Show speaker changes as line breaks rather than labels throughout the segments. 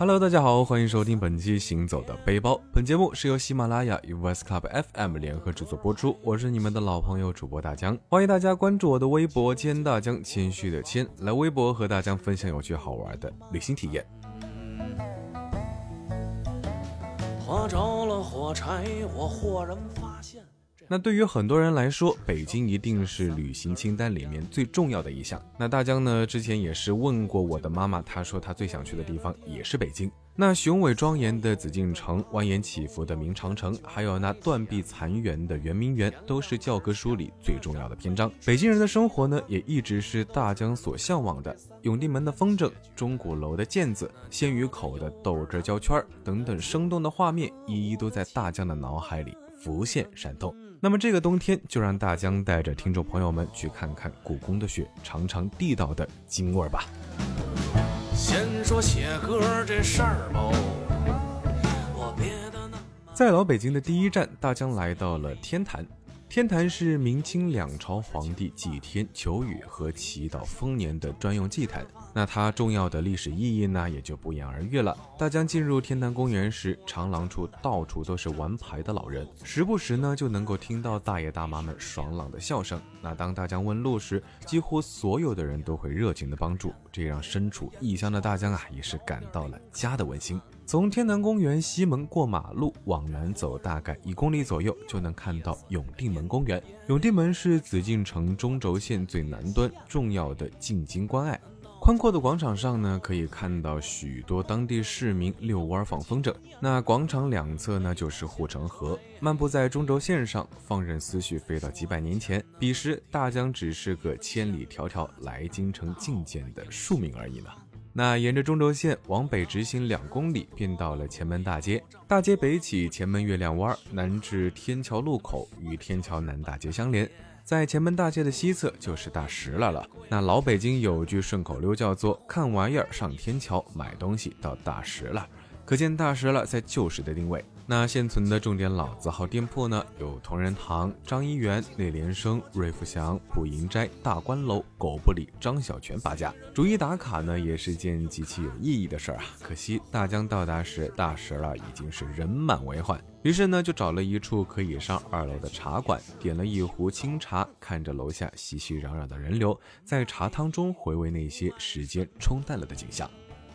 Hello，大家好，欢迎收听本期《行走的背包》。本节目是由喜马拉雅与 West Club FM 联合制作播出。我是你们的老朋友主播大江，欢迎大家关注我的微博“千大江”，谦虚的谦，来微博和大江分享有趣好玩的旅行体验。划着了火柴，我豁然发现。那对于很多人来说，北京一定是旅行清单里面最重要的一项。那大江呢，之前也是问过我的妈妈，她说她最想去的地方也是北京。那雄伟庄严的紫禁城，蜿蜒起伏的明长城，还有那断壁残垣的圆明园，都是教科书里最重要的篇章。北京人的生活呢，也一直是大江所向往的。永定门的风筝，钟鼓楼的毽子，鲜鱼口的豆汁焦圈等等，生动的画面，一一都在大江的脑海里浮现闪动。那么这个冬天，就让大江带着听众朋友们去看看故宫的雪，尝尝地道的京味儿吧。先说写歌这事儿吧，在老北京的第一站，大江来到了天坛。天坛是明清两朝皇帝祭天求雨和祈祷丰年的专用祭坛，那它重要的历史意义呢，也就不言而喻了。大江进入天坛公园时，长廊处到处都是玩牌的老人，时不时呢就能够听到大爷大妈们爽朗的笑声。那当大江问路时，几乎所有的人都会热情的帮助，这让身处异乡的大江啊，也是感到了家的温馨。从天坛公园西门过马路往南走，大概一公里左右就能看到永定门公园。永定门是紫禁城中轴线最南端重要的进京关隘。宽阔的广场上呢，可以看到许多当地市民遛弯放风筝。那广场两侧呢，就是护城河。漫步在中轴线上，放任思绪飞到几百年前，彼时大江只是个千里迢迢来京城觐见的庶民而已呢。那沿着中轴线往北直行两公里，便到了前门大街。大街北起前门月亮湾，南至天桥路口，与天桥南大街相连。在前门大街的西侧就是大石了了。那老北京有句顺口溜，叫做“看玩意儿上天桥，买东西到大石了”。可见大石了在旧时的定位。那现存的重点老字号店铺呢，有同仁堂、张一元、内联升、瑞福祥、普银斋、大观楼、狗不理、张小泉八家。逐一打卡呢，也是件极其有意义的事儿啊。可惜大江到达时，大石了已经是人满为患。于是呢，就找了一处可以上二楼的茶馆，点了一壶清茶，看着楼下熙熙攘攘的人流，在茶汤中回味那些时间冲淡了的景象。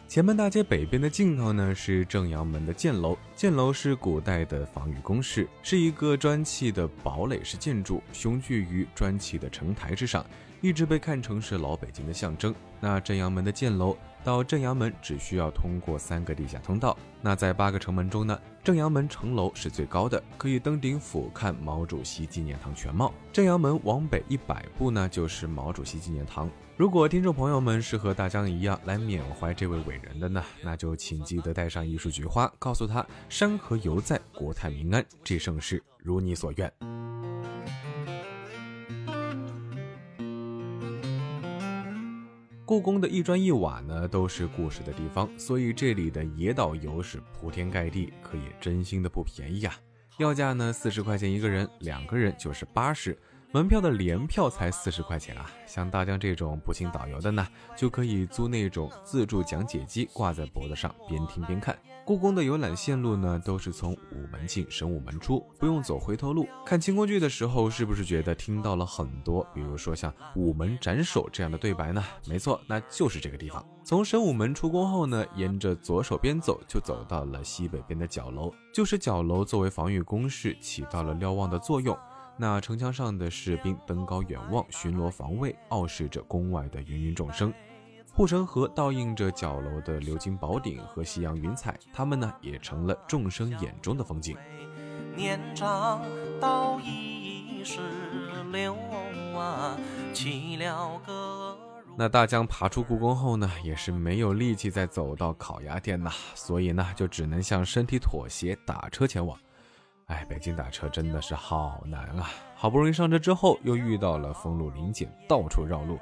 前门大街北边的尽头呢，是正阳门的箭楼。箭楼是古代的防御工事，是一个砖砌的堡垒式建筑，雄踞于砖砌的城台之上，一直被看成是老北京的象征。那正阳门的箭楼。到正阳门只需要通过三个地下通道。那在八个城门中呢，正阳门城楼是最高的，可以登顶俯瞰毛主席纪念堂全貌。正阳门往北一百步呢，就是毛主席纪念堂。如果听众朋友们是和大江一样来缅怀这位伟人的呢，那就请记得带上一束菊花，告诉他山河犹在，国泰民安，这盛世如你所愿。故宫的一砖一瓦呢，都是故事的地方，所以这里的野导游是铺天盖地，可也真心的不便宜啊！要价呢四十块钱一个人，两个人就是八十。门票的联票才四十块钱啊！像大江这种不请导游的呢，就可以租那种自助讲解机，挂在脖子上，边听边看。故宫的游览线路呢，都是从午门进，神武门出，不用走回头路。看清宫剧的时候，是不是觉得听到了很多，比如说像午门斩首这样的对白呢？没错，那就是这个地方。从神武门出宫后呢，沿着左手边走，就走到了西北边的角楼。就是角楼作为防御工事，起到了瞭望的作用。那城墙上的士兵登高远望，巡逻防卫，傲视着宫外的芸芸众生。护城河倒映着角楼的鎏金宝顶和夕阳云彩，它们呢也成了众生眼中的风景。年长道已是六啊，起了个。那大江爬出故宫后呢，也是没有力气再走到烤鸭店呐，所以呢，就只能向身体妥协，打车前往。哎，北京打车真的是好难啊！好不容易上车之后，又遇到了封路临检，到处绕路。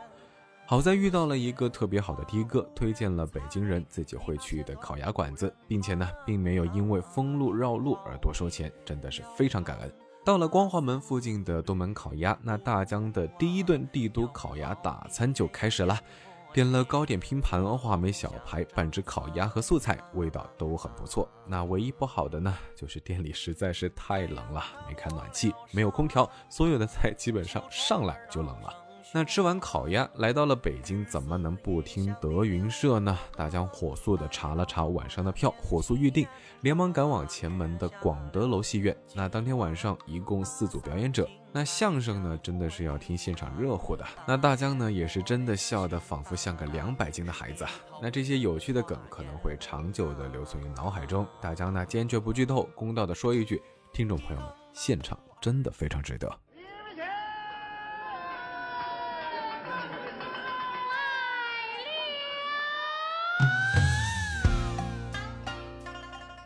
好在遇到了一个特别好的的哥，推荐了北京人自己会去的烤鸭馆子，并且呢，并没有因为封路绕路而多收钱，真的是非常感恩。到了光华门附近的东门烤鸭，那大江的第一顿帝都烤鸭大餐就开始了。点了糕点拼盘、话梅小排、半只烤鸭和素菜，味道都很不错。那唯一不好的呢，就是店里实在是太冷了，没开暖气，没有空调，所有的菜基本上上来就冷了。那吃完烤鸭，来到了北京，怎么能不听德云社呢？大江火速的查了查晚上的票，火速预定，连忙赶往前门的广德楼戏院。那当天晚上一共四组表演者，那相声呢，真的是要听现场热乎的。那大江呢，也是真的笑得仿佛像个两百斤的孩子。那这些有趣的梗可能会长久的留存于脑海中。大江呢，坚决不剧透，公道的说一句，听众朋友们，现场真的非常值得。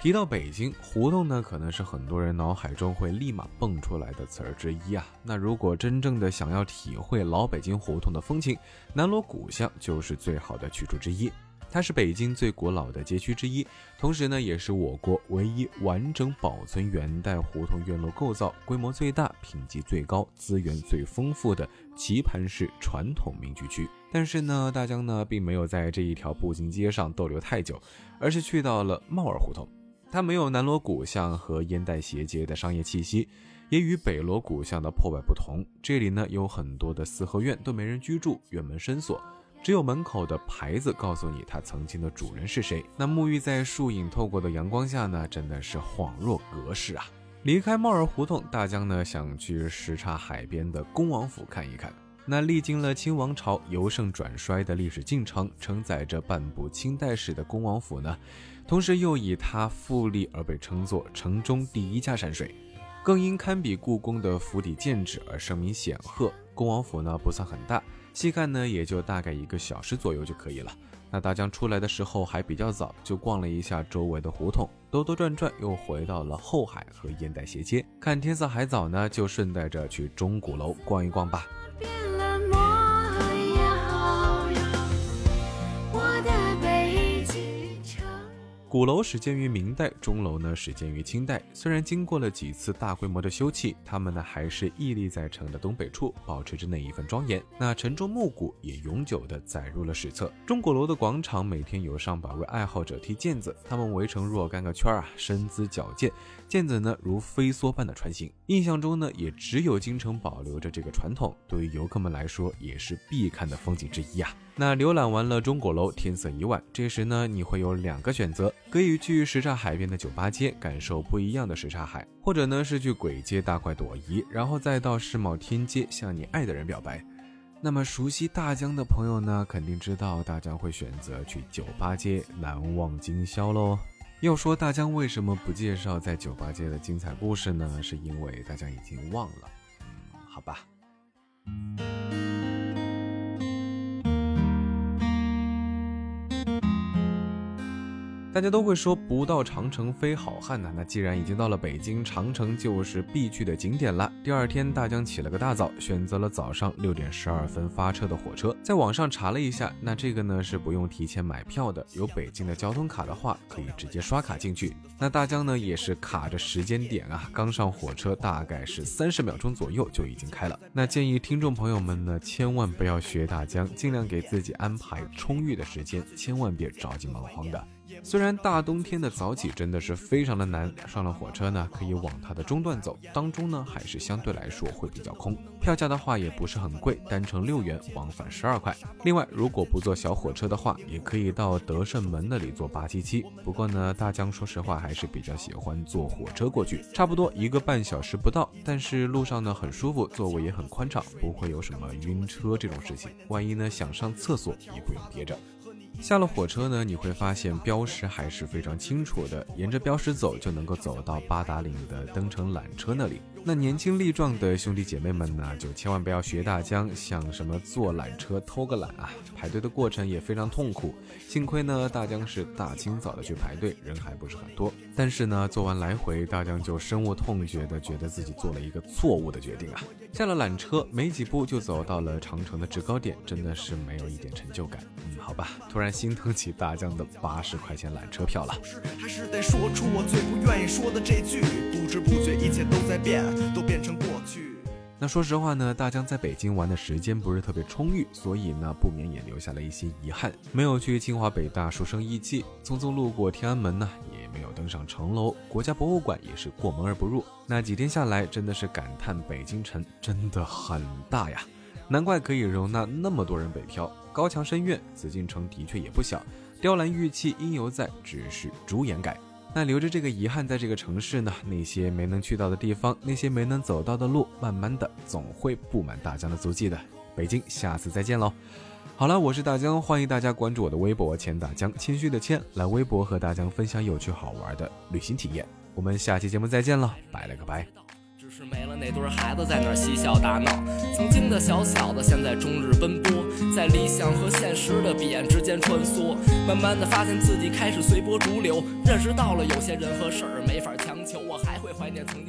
提到北京胡同呢，可能是很多人脑海中会立马蹦出来的词儿之一啊。那如果真正的想要体会老北京胡同的风情，南锣鼓巷就是最好的去处之一。它是北京最古老的街区之一，同时呢，也是我国唯一完整保存元代胡同院落构造、规模最大、品级最高、资源最丰富的棋盘式传统民居区。但是呢，大江呢并没有在这一条步行街上逗留太久，而是去到了帽儿胡同。它没有南锣鼓巷和烟袋斜街的商业气息，也与北锣鼓巷的破败不同。这里呢有很多的四合院都没人居住，院门深锁，只有门口的牌子告诉你它曾经的主人是谁。那沐浴在树影透过的阳光下呢，真的是恍若隔世啊！离开帽儿胡同，大江呢想去什刹海边的恭王府看一看。那历经了清王朝由盛转衰的历史进程，承载着半部清代史的恭王府呢，同时又以它富丽而被称作城中第一家山水，更因堪比故宫的府邸建制而声名显赫。恭王府呢不算很大，细看呢也就大概一个小时左右就可以了。那大江出来的时候还比较早，就逛了一下周围的胡同，兜兜转转又回到了后海和烟袋斜街。看天色还早呢，就顺带着去钟鼓楼逛一逛吧。鼓楼始建于明代，钟楼呢始建于清代。虽然经过了几次大规模的修葺，它们呢还是屹立在城的东北处，保持着那一份庄严。那城中木鼓也永久的载入了史册。钟鼓楼的广场每天有上百位爱好者踢毽子，他们围成若干个圈儿啊，身姿矫健，毽子呢如飞梭般的穿行。印象中呢，也只有京城保留着这个传统，对于游客们来说也是必看的风景之一啊。那浏览完了钟鼓楼，天色已晚。这时呢，你会有两个选择，可以去什刹海边的酒吧街，感受不一样的什刹海；或者呢，是去簋街大快朵颐，然后再到世贸天阶向你爱的人表白。那么熟悉大江的朋友呢，肯定知道大江会选择去酒吧街难忘今宵喽。要说大江为什么不介绍在酒吧街的精彩故事呢？是因为大家已经忘了。嗯，好吧。大家都会说不到长城非好汉呐，那既然已经到了北京，长城就是必去的景点了。第二天，大江起了个大早，选择了早上六点十二分发车的火车。在网上查了一下，那这个呢是不用提前买票的，有北京的交通卡的话，可以直接刷卡进去。那大江呢也是卡着时间点啊，刚上火车大概是三十秒钟左右就已经开了。那建议听众朋友们呢，千万不要学大江，尽量给自己安排充裕的时间，千万别着急忙慌的。虽然大冬天的早起真的是非常的难，上了火车呢，可以往它的中段走，当中呢还是相对来说会比较空。票价的话也不是很贵，单程六元，往返十二块。另外，如果不坐小火车的话，也可以到德胜门那里坐八七七。不过呢，大江说实话还是比较喜欢坐火车过去，差不多一个半小时不到，但是路上呢很舒服，座位也很宽敞，不会有什么晕车这种事情。万一呢想上厕所也不用憋着。下了火车呢，你会发现标识还是非常清楚的，沿着标识走就能够走到八达岭的登城缆车那里。那年轻力壮的兄弟姐妹们呢，就千万不要学大江，像什么坐缆车偷个懒啊！排队的过程也非常痛苦。幸亏呢，大江是大清早的去排队，人还不是很多。但是呢，做完来回，大江就深恶痛绝的觉得自己做了一个错误的决定啊！下了缆车，没几步就走到了长城的制高点，真的是没有一点成就感。嗯，好吧，突然心疼起大江的八十块钱缆车票了。还是得说出我最不愿意说的这句，不知不觉一切都在变。都变成过去。那说实话呢，大江在北京玩的时间不是特别充裕，所以呢，不免也留下了一些遗憾，没有去清华北大书生意气，匆匆路过天安门呢，也没有登上城楼，国家博物馆也是过门而不入。那几天下来，真的是感叹北京城真的很大呀，难怪可以容纳那么多人北漂。高墙深院，紫禁城的确也不小，雕栏玉砌应犹在，只是朱颜改。那留着这个遗憾，在这个城市呢，那些没能去到的地方，那些没能走到的路，慢慢的总会布满大江的足迹的。北京，下次再见喽！好了，我是大江，欢迎大家关注我的微博“钱大江”，谦虚的谦，来微博和大江分享有趣好玩的旅行体验。我们下期节目再见了，拜了个拜。
是没了那对孩子在那嬉笑打闹，曾经的小小的，现在终日奔波，在理想和现实的彼岸之间穿梭，慢慢的发现自己开始随波逐流，认识到了有些人和事儿没法强求，我还会怀念曾